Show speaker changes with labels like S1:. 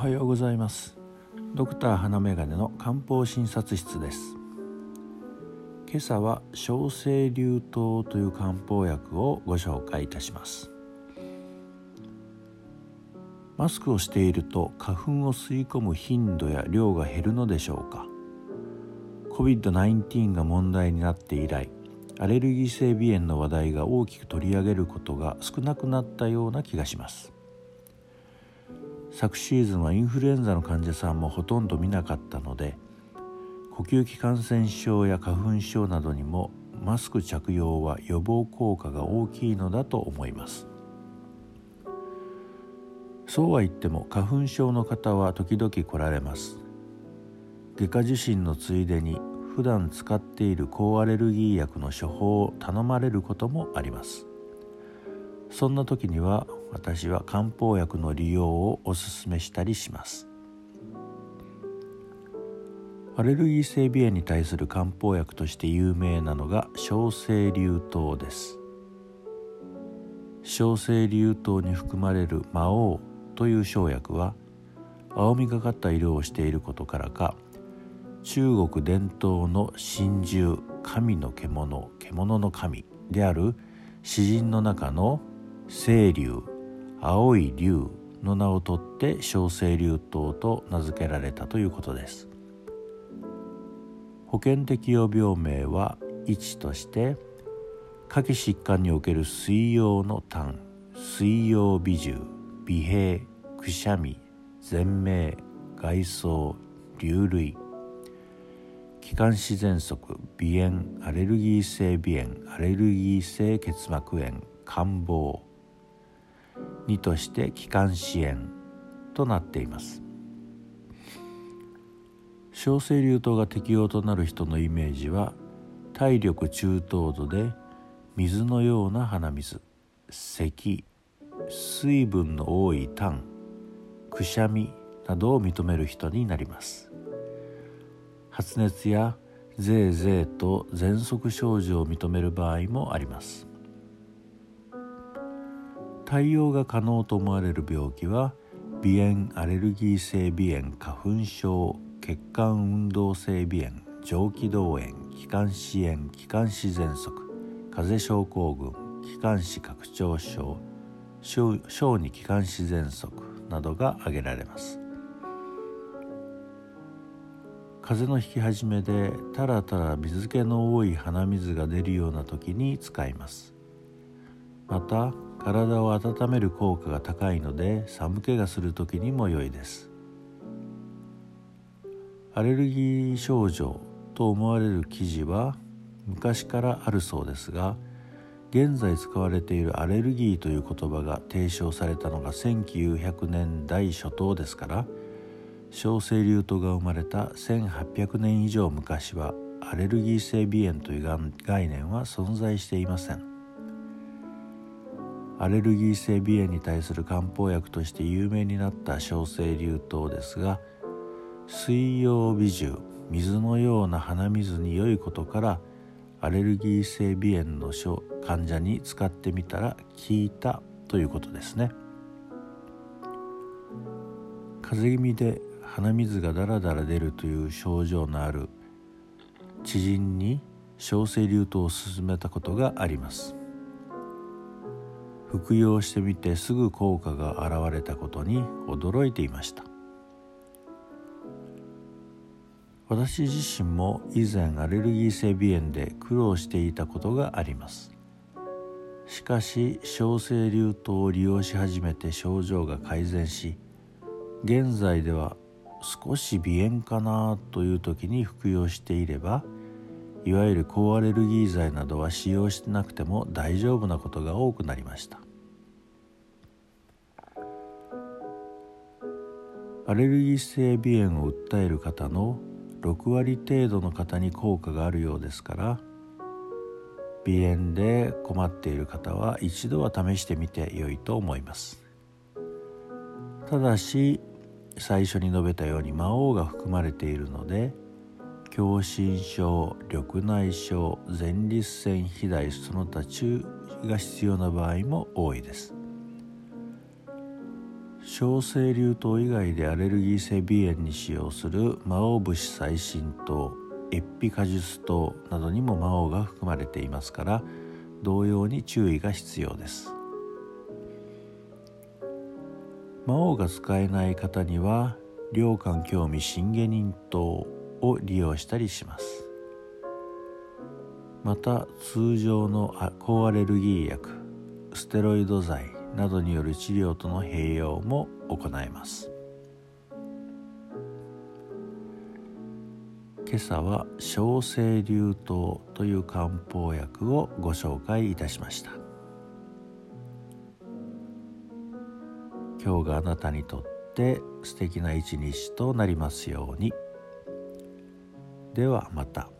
S1: はようございます。ドクター花眼鏡の漢方診察室です。今朝は小生流湯という漢方薬をご紹介いたします。マスクをしていると花粉を吸い込む頻度や量が減るのでしょうか。COVID-19 が問題になって以来アレルギー性鼻炎の話題が大きく取り上げることが少なくなったような気がします。昨シーズンはインフルエンザの患者さんもほとんど見なかったので呼吸器感染症や花粉症などにもマスク着用は予防効果が大きいのだと思います。そうは言っても花粉症の方は時々来られます。外科受診のついでに普段使っている抗アレルギー薬の処方を頼まれることもあります。そんな時には私は漢方薬の利用をおすすめしたりします。アレルギー性鼻炎に対する漢方薬として有名なのが小生流湯です。小生流湯に含まれる魔王という生薬は青みがかった色をしていることからか中国伝統の神獣神の獣獣の神である詩人の中の清流青い竜の名を取って小生竜頭と名付けられたということです。保険適用病名は1として下記疾患における水溶の痰水溶微重微閉くしゃみ全鳴外装流類気管支喘息鼻炎アレルギー性鼻炎アレルギー性結膜炎感冒2として気管支炎となっています。小生流糖が適用となる人のイメージは体力中等度で水のような鼻水咳水分の多い痰くしゃみなどを認める人になります。発熱やぜいぜいと喘息症状を認める場合もあります。対応が可能と思われる病気は鼻炎アレルギー性鼻炎花粉症血管運動性鼻炎上気道炎気管支炎気管支喘息風邪症候群気管支拡張症小児気管支喘息などが挙げられます。風邪の引き始めでたらたら水気の多い鼻水が出るような時に使います。また体を温める効果が高いので寒気がする時にも良いです。アレルギー症状と思われる記事は昔からあるそうですが現在使われているアレルギーという言葉が提唱されたのが1900年代初頭ですから小生流湯が生まれた1800年以上昔はアレルギー性鼻炎という概念は存在していません。アレルギー性鼻炎に対する漢方薬として有名になった小生流湯ですが水溶微重水のような鼻水に良いことからアレルギー性鼻炎の患者に使ってみたら効いたということですね。風邪気味で鼻水がダラダラ出るという症状のある知人に小生流湯を勧めたことがあります。服用してみてすぐ効果が現れたことに驚いていました。私自身も以前アレルギー性鼻炎で苦労していたことがあります。しかし小生流湯を利用し始めて症状が改善し現在では少し鼻炎かなという時に服用していればいわゆる抗アレルギー剤などは使用してなくても大丈夫なことが多くなりました。アレルギー性鼻炎を訴える方の6割程度の方に効果があるようですから鼻炎で困っている方は一度は試してみて良いと思います。ただし最初に述べたように魔王が含まれているので狭心症緑内障前立腺肥大その他注意が必要な場合も多いです。小生流糖以外でアレルギー性鼻炎に使用する魔王節細心糖エッピカジュス糖などにも魔王が含まれていますから同様に注意が必要です。魔王が使えない方には良寛興味心下人糖を利用したりします。また通常の抗アレルギー薬ステロイド剤などによる治療との併用も行えます。今朝は小生流糖という漢方薬をご紹介いたしました。今日があなたにとって素敵な一日となりますように。ではまた。